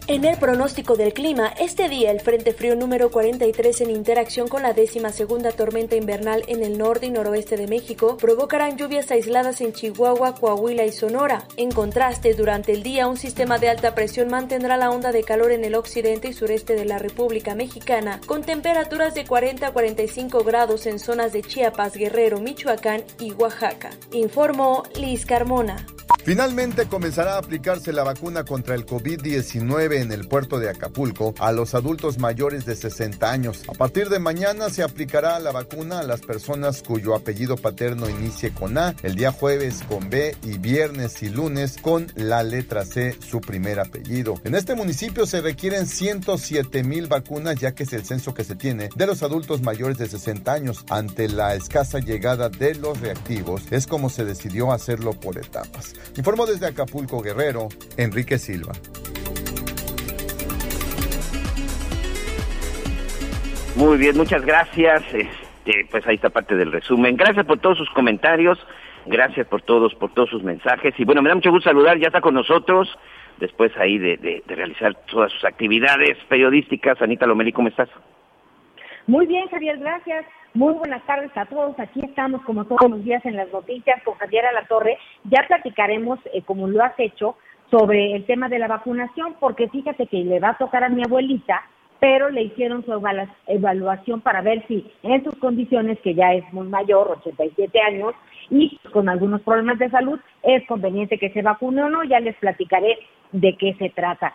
En el pronóstico del clima, este día el Frente Frío número 43 en interacción con la décima segunda tormenta invernal en el norte y noroeste de México provocarán lluvias aisladas en Chihuahua, Coahuila y Sonora. En contraste, durante el día un sistema de alta presión mantendrá la onda de calor en el occidente y sureste de la República Mexicana, con temperaturas de 40 a 45 grados en zonas de Chiapas, Guerrero, Michoacán y Oaxaca. Informó Liz Carmona. Finalmente comenzará a aplicarse la vacuna contra el COVID-19 en el puerto de Acapulco a los adultos mayores de 60 años. A partir de mañana se aplicará la vacuna a las personas cuyo apellido paterno inicie con A, el día jueves con B y viernes y lunes con la letra C, su primer apellido. En este municipio se requieren 107 mil vacunas ya que es el censo que se tiene de los adultos mayores de 60 años. Ante la escasa llegada de los reactivos es como se decidió hacerlo por etapas. Informó desde Acapulco Guerrero, Enrique Silva. Muy bien, muchas gracias. Este, pues ahí está parte del resumen. Gracias por todos sus comentarios, gracias por todos, por todos sus mensajes. Y bueno, me da mucho gusto saludar, ya está con nosotros, después ahí de, de, de realizar todas sus actividades periodísticas. Anita Lomeli, ¿cómo estás? Muy bien, Javier, gracias. Muy buenas tardes a todos. Aquí estamos como todos los días en las noticias con Javier Torre. Ya platicaremos, eh, como lo has hecho, sobre el tema de la vacunación, porque fíjate que le va a tocar a mi abuelita, pero le hicieron su evaluación para ver si en sus condiciones, que ya es muy mayor, 87 años, y con algunos problemas de salud, es conveniente que se vacune o no. Ya les platicaré de qué se trata.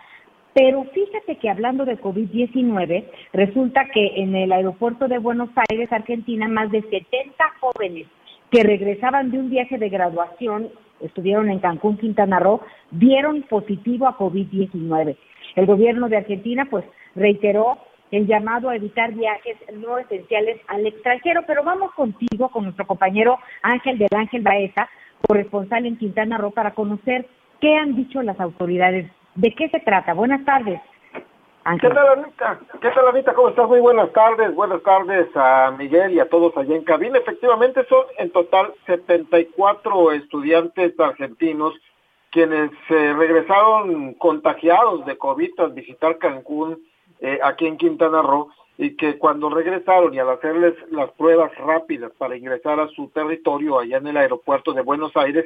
Pero fíjate que hablando de COVID-19, resulta que en el aeropuerto de Buenos Aires, Argentina, más de 70 jóvenes que regresaban de un viaje de graduación, estuvieron en Cancún, Quintana Roo, dieron positivo a COVID-19. El gobierno de Argentina, pues, reiteró el llamado a evitar viajes no esenciales al extranjero, pero vamos contigo, con nuestro compañero Ángel del Ángel Baeza, corresponsal en Quintana Roo, para conocer qué han dicho las autoridades ¿De qué se trata? Buenas tardes. ¿Qué tal, Anita? ¿Qué tal, Anita? ¿Cómo estás? Muy buenas tardes. Buenas tardes a Miguel y a todos allá en cabina. Efectivamente, son en total 74 estudiantes argentinos quienes eh, regresaron contagiados de COVID al visitar Cancún, eh, aquí en Quintana Roo. y que cuando regresaron y al hacerles las pruebas rápidas para ingresar a su territorio allá en el aeropuerto de Buenos Aires,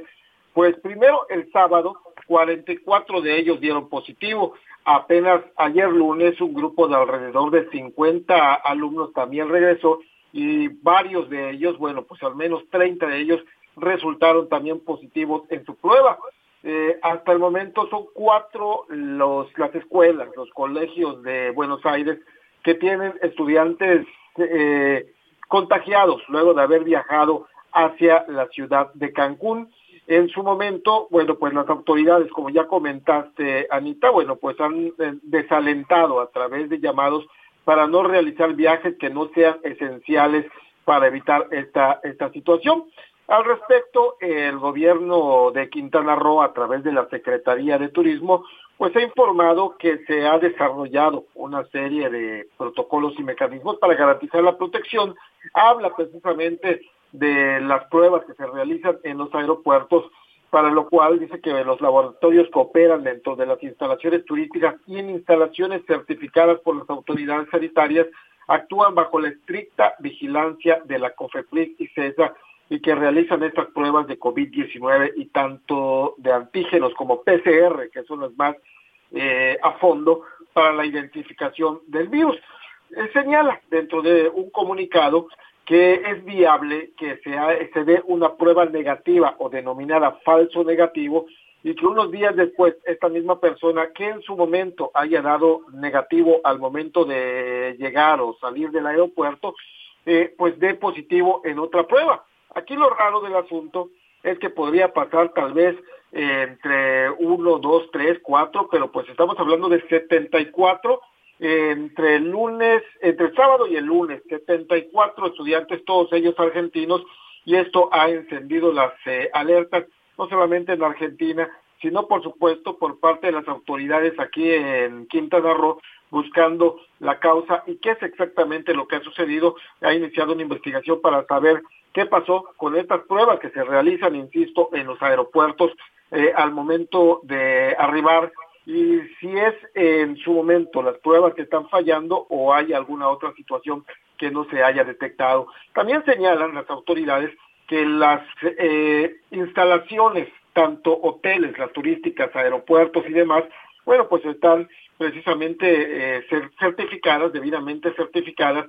pues primero el sábado 44 de ellos dieron positivo. Apenas ayer lunes un grupo de alrededor de 50 alumnos también regresó y varios de ellos, bueno, pues al menos 30 de ellos resultaron también positivos en su prueba. Eh, hasta el momento son cuatro las escuelas, los colegios de Buenos Aires que tienen estudiantes eh, contagiados luego de haber viajado hacia la ciudad de Cancún. En su momento, bueno, pues las autoridades, como ya comentaste, Anita, bueno, pues han eh, desalentado a través de llamados para no realizar viajes que no sean esenciales para evitar esta, esta situación. Al respecto, el gobierno de Quintana Roo, a través de la Secretaría de Turismo, pues ha informado que se ha desarrollado una serie de protocolos y mecanismos para garantizar la protección. Habla precisamente de las pruebas que se realizan en los aeropuertos, para lo cual dice que los laboratorios que operan dentro de las instalaciones turísticas y en instalaciones certificadas por las autoridades sanitarias actúan bajo la estricta vigilancia de la COFEPRIS y CESA y que realizan estas pruebas de COVID-19 y tanto de antígenos como PCR, que son las más eh, a fondo para la identificación del virus. Eh, señala dentro de un comunicado que es viable que se, se dé una prueba negativa o denominada falso negativo y que unos días después esta misma persona que en su momento haya dado negativo al momento de llegar o salir del aeropuerto, eh, pues dé positivo en otra prueba. Aquí lo raro del asunto es que podría pasar tal vez eh, entre uno, dos, tres, cuatro, pero pues estamos hablando de 74 eh, entre el lunes, entre el sábado y el lunes, 74 estudiantes, todos ellos argentinos, y esto ha encendido las eh, alertas, no solamente en Argentina, sino por supuesto por parte de las autoridades aquí en Quintana Roo, buscando la causa y qué es exactamente lo que ha sucedido. Ha iniciado una investigación para saber qué pasó con estas pruebas que se realizan, insisto, en los aeropuertos eh, al momento de arribar y si es en su momento las pruebas que están fallando o hay alguna otra situación que no se haya detectado. También señalan las autoridades que las eh, instalaciones, tanto hoteles, las turísticas, aeropuertos y demás, bueno, pues están precisamente eh, certificadas, debidamente certificadas.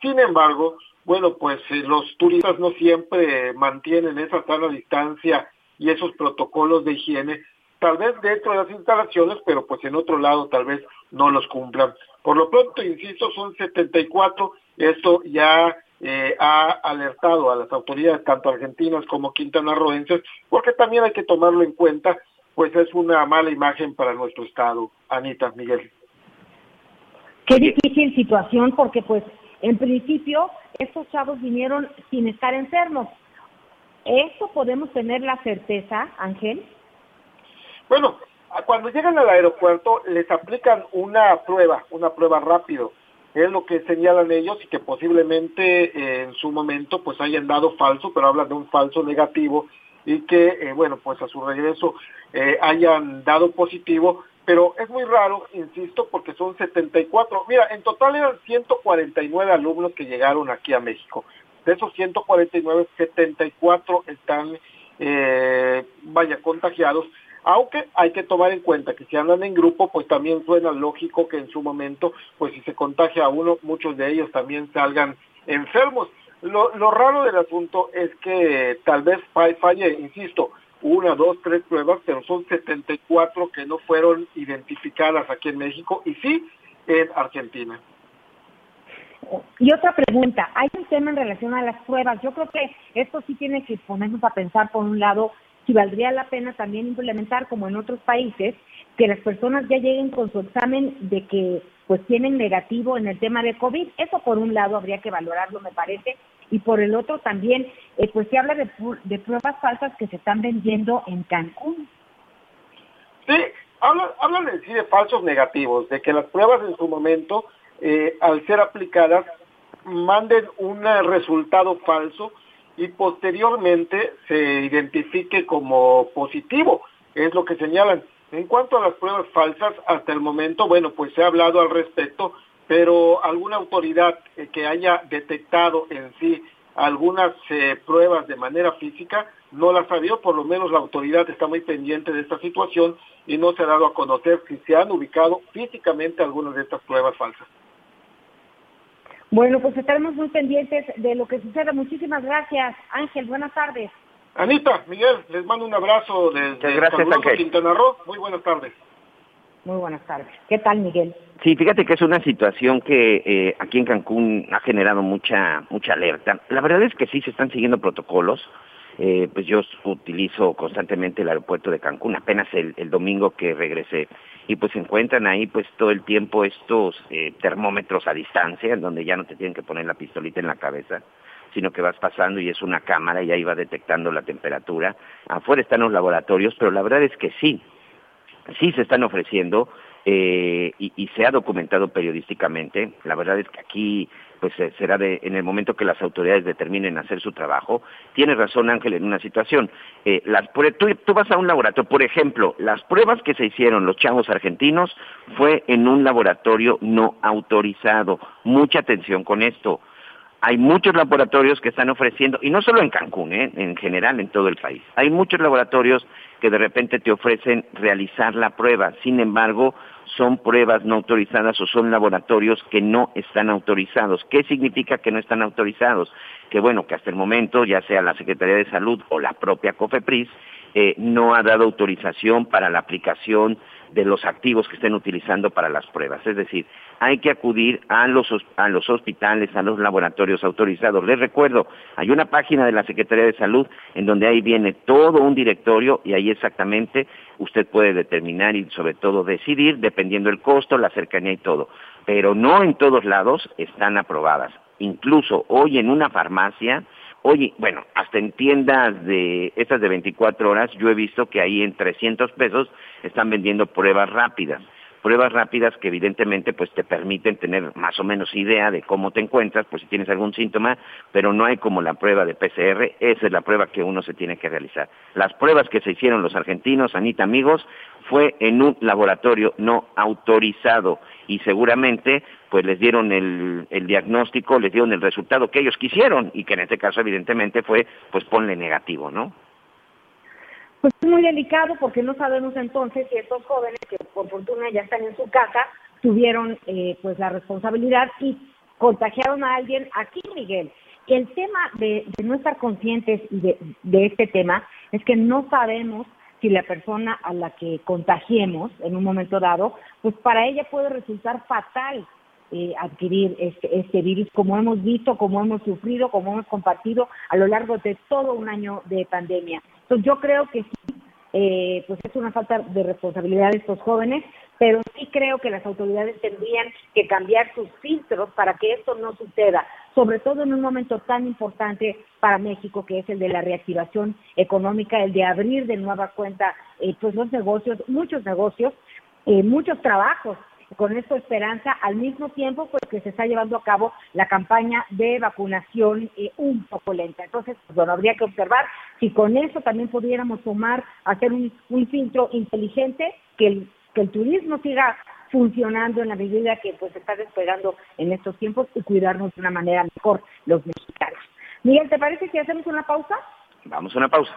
Sin embargo, bueno, pues eh, los turistas no siempre mantienen esa sana distancia y esos protocolos de higiene, tal vez dentro de las instalaciones, pero pues en otro lado tal vez no los cumplan. Por lo pronto, insisto, son 74, esto ya eh, ha alertado a las autoridades, tanto argentinas como quintanarroenses, porque también hay que tomarlo en cuenta, pues es una mala imagen para nuestro Estado. Anita, Miguel. Qué difícil situación, porque pues en principio estos chavos vinieron sin estar enfermos. ¿Eso podemos tener la certeza, Ángel? Bueno, cuando llegan al aeropuerto les aplican una prueba, una prueba rápido. Es lo que señalan ellos y que posiblemente eh, en su momento pues hayan dado falso, pero hablan de un falso negativo y que, eh, bueno, pues a su regreso eh, hayan dado positivo, pero es muy raro, insisto, porque son 74. Mira, en total eran 149 alumnos que llegaron aquí a México. De esos 149, 74 están, eh, vaya, contagiados. Aunque hay que tomar en cuenta que si andan en grupo, pues también suena lógico que en su momento, pues si se contagia a uno, muchos de ellos también salgan enfermos. Lo, lo raro del asunto es que tal vez falle, insisto, una, dos, tres pruebas, pero son 74 que no fueron identificadas aquí en México y sí en Argentina. Y otra pregunta, hay un tema en relación a las pruebas. Yo creo que esto sí tiene que ponernos a pensar, por un lado, si valdría la pena también implementar, como en otros países, que las personas ya lleguen con su examen de que pues tienen negativo en el tema de COVID. Eso por un lado habría que valorarlo, me parece, y por el otro también, eh, pues se habla de, de pruebas falsas que se están vendiendo en Cancún. Sí, hablan, hablan en sí de falsos negativos, de que las pruebas en su momento, eh, al ser aplicadas, manden un resultado falso y posteriormente se identifique como positivo, es lo que señalan. En cuanto a las pruebas falsas, hasta el momento, bueno, pues se ha hablado al respecto, pero alguna autoridad eh, que haya detectado en sí algunas eh, pruebas de manera física no las ha por lo menos la autoridad está muy pendiente de esta situación y no se ha dado a conocer si se han ubicado físicamente algunas de estas pruebas falsas. Bueno, pues estaremos muy pendientes de lo que suceda. Muchísimas gracias, Ángel. Buenas tardes. Anita, Miguel, les mando un abrazo desde gracias, Quintana Roo. Muy buenas tardes. Muy buenas tardes. ¿Qué tal, Miguel? Sí, fíjate que es una situación que eh, aquí en Cancún ha generado mucha mucha alerta. La verdad es que sí se están siguiendo protocolos. Eh, pues yo utilizo constantemente el aeropuerto de Cancún, apenas el, domingo que regresé, y pues encuentran ahí pues todo el tiempo estos eh, termómetros a distancia, en donde ya no te tienen que poner la pistolita en la cabeza, sino que vas pasando y es una cámara y ahí va detectando la temperatura. Afuera están los laboratorios, pero la verdad es que sí, sí se están ofreciendo eh, y, se ha documentado periodísticamente. La verdad es que aquí pues eh, será de, en el momento que las autoridades determinen hacer su trabajo. Tiene razón Ángel en una situación. Eh, las, tú, tú, vas a un laboratorio, por ejemplo, las pruebas que se hicieron los chavos argentinos fue en un laboratorio no autorizado. Mucha atención con esto hay muchos laboratorios que están ofreciendo, y no solo en Cancún, ¿eh? en general en todo el país, hay muchos laboratorios que de repente te ofrecen realizar la prueba, sin embargo, son pruebas no autorizadas o son laboratorios que no están autorizados. ¿Qué significa que no están autorizados? Que bueno, que hasta el momento, ya sea la Secretaría de Salud o la propia COFEPRIS, eh, no ha dado autorización para la aplicación de los activos que estén utilizando para las pruebas. Es decir, hay que acudir a los, a los hospitales, a los laboratorios autorizados. Les recuerdo, hay una página de la Secretaría de Salud en donde ahí viene todo un directorio y ahí exactamente usted puede determinar y sobre todo decidir dependiendo el costo, la cercanía y todo. Pero no en todos lados están aprobadas. Incluso hoy en una farmacia, Oye, bueno, hasta en tiendas de estas de 24 horas, yo he visto que ahí en 300 pesos están vendiendo pruebas rápidas. Pruebas rápidas que evidentemente pues te permiten tener más o menos idea de cómo te encuentras, pues si tienes algún síntoma, pero no hay como la prueba de PCR, esa es la prueba que uno se tiene que realizar. Las pruebas que se hicieron los argentinos, Anita amigos, fue en un laboratorio no autorizado y seguramente pues les dieron el, diagnóstico, les dieron el resultado que ellos quisieron y que en este caso evidentemente fue pues ponle negativo, ¿no? Pues es muy delicado porque no sabemos entonces si estos jóvenes que por fortuna ya están en su casa tuvieron eh, pues la responsabilidad y contagiaron a alguien aquí, Miguel. El tema de, no estar conscientes de, de este tema es que no sabemos si la persona a la que contagiemos en un momento dado, pues para ella puede resultar fatal eh, adquirir este, este virus, como hemos visto, como hemos sufrido, como hemos compartido a lo largo de todo un año de pandemia. Entonces yo creo que sí, eh, pues es una falta de responsabilidad de estos jóvenes, pero sí creo que las autoridades tendrían que cambiar sus filtros para que esto no suceda, sobre todo en un momento tan importante para México que es el de la reactivación económica, el de abrir de nueva cuenta eh, pues los negocios, muchos negocios, eh, muchos trabajos con esto esperanza, al mismo tiempo pues que se está llevando a cabo la campaña de vacunación eh, un poco lenta. Entonces, pues, bueno, habría que observar si con eso también pudiéramos tomar, hacer un, filtro inteligente, que el, que el turismo siga funcionando en la medida que pues está despegando en estos tiempos y cuidarnos de una manera mejor los mexicanos. Miguel, ¿te parece que hacemos una pausa? Vamos a una pausa.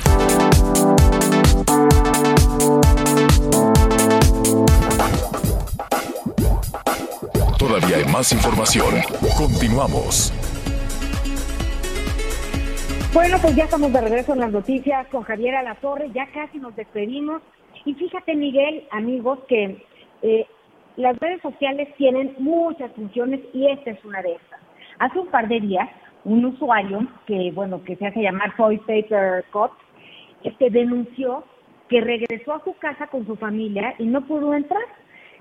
Más información. Continuamos. Bueno, pues ya estamos de regreso en las noticias con Javier Alatorre. Ya casi nos despedimos. Y fíjate, Miguel, amigos, que eh, las redes sociales tienen muchas funciones y esta es una de estas. Hace un par de días, un usuario que, bueno, que se hace llamar Toy Paper Cut, este, denunció que regresó a su casa con su familia y no pudo entrar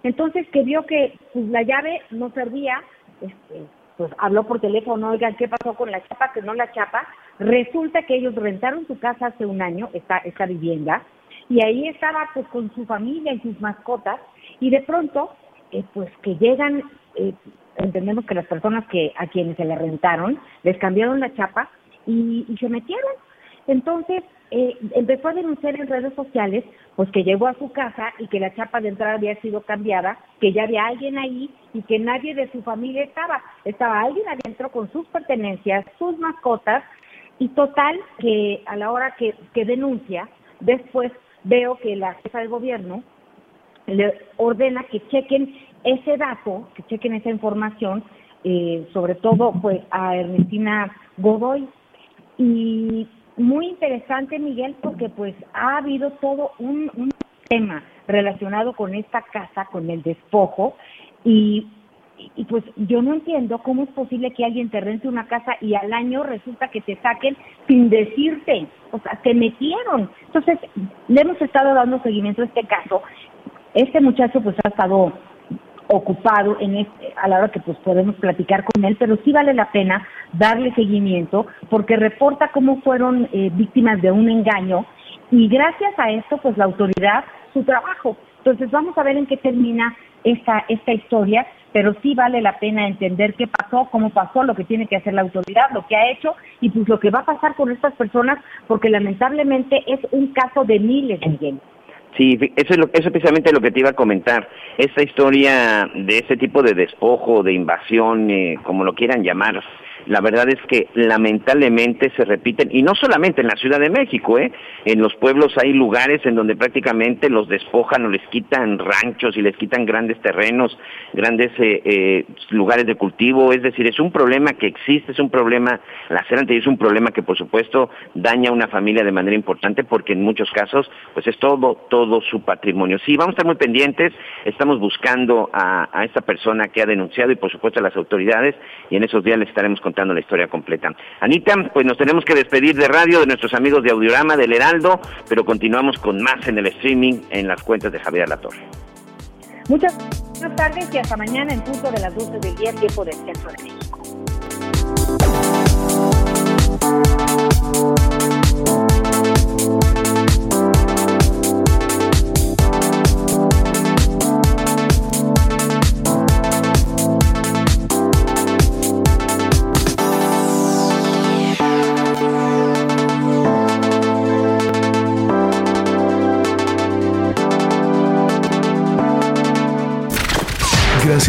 entonces que vio que pues, la llave no servía, este, pues habló por teléfono, oigan, ¿qué pasó con la chapa? Que no la chapa. Resulta que ellos rentaron su casa hace un año, esta, esta vivienda, y ahí estaba pues con su familia y sus mascotas, y de pronto, eh, pues que llegan, eh, entendemos que las personas que a quienes se le rentaron, les cambiaron la chapa y, y se metieron. Entonces, eh, empezó a denunciar en redes sociales pues que llegó a su casa y que la chapa de entrada había sido cambiada, que ya había alguien ahí y que nadie de su familia estaba. Estaba alguien adentro con sus pertenencias, sus mascotas y total que a la hora que, que denuncia, después veo que la jefa de gobierno le ordena que chequen ese dato, que chequen esa información, eh, sobre todo pues a Ernestina Godoy. Y muy interesante, Miguel, porque pues ha habido todo un, tema relacionado con esta casa, con el despojo, y, y, pues yo no entiendo cómo es posible que alguien te rente una casa y al año resulta que te saquen sin decirte, o sea, te metieron. Entonces, le hemos estado dando seguimiento a este caso. Este muchacho pues ha estado ocupado en este, a la hora que pues podemos platicar con él, pero sí vale la pena darle seguimiento porque reporta cómo fueron eh, víctimas de un engaño y gracias a esto pues la autoridad su trabajo. Entonces vamos a ver en qué termina esta esta historia, pero sí vale la pena entender qué pasó, cómo pasó, lo que tiene que hacer la autoridad, lo que ha hecho y pues lo que va a pasar con estas personas porque lamentablemente es un caso de miles, Miguel. Sí, eso es, lo, eso precisamente lo que te iba a comentar. Esa historia de ese tipo de despojo, de invasión, eh, como lo quieran llamar, la verdad es que lamentablemente se repiten, y no solamente en la Ciudad de México, ¿eh? en los pueblos hay lugares en donde prácticamente los despojan o les quitan ranchos y les quitan grandes terrenos, grandes eh, eh, lugares de cultivo, es decir, es un problema que existe, es un problema lacerante y es un problema que por supuesto daña a una familia de manera importante porque en muchos casos pues es todo, todo su patrimonio. Sí, vamos a estar muy pendientes, estamos buscando a, esta persona que ha denunciado y por supuesto a las autoridades y en esos días les estaremos contando la historia completa. Anita, pues nos tenemos que despedir de radio, de nuestros amigos de Audiorama, del Heraldo, pero continuamos con más en el streaming en las cuentas de Javier Latorre. Muchas tardes y hasta mañana en punto de las 12 del día, tiempo del centro de México.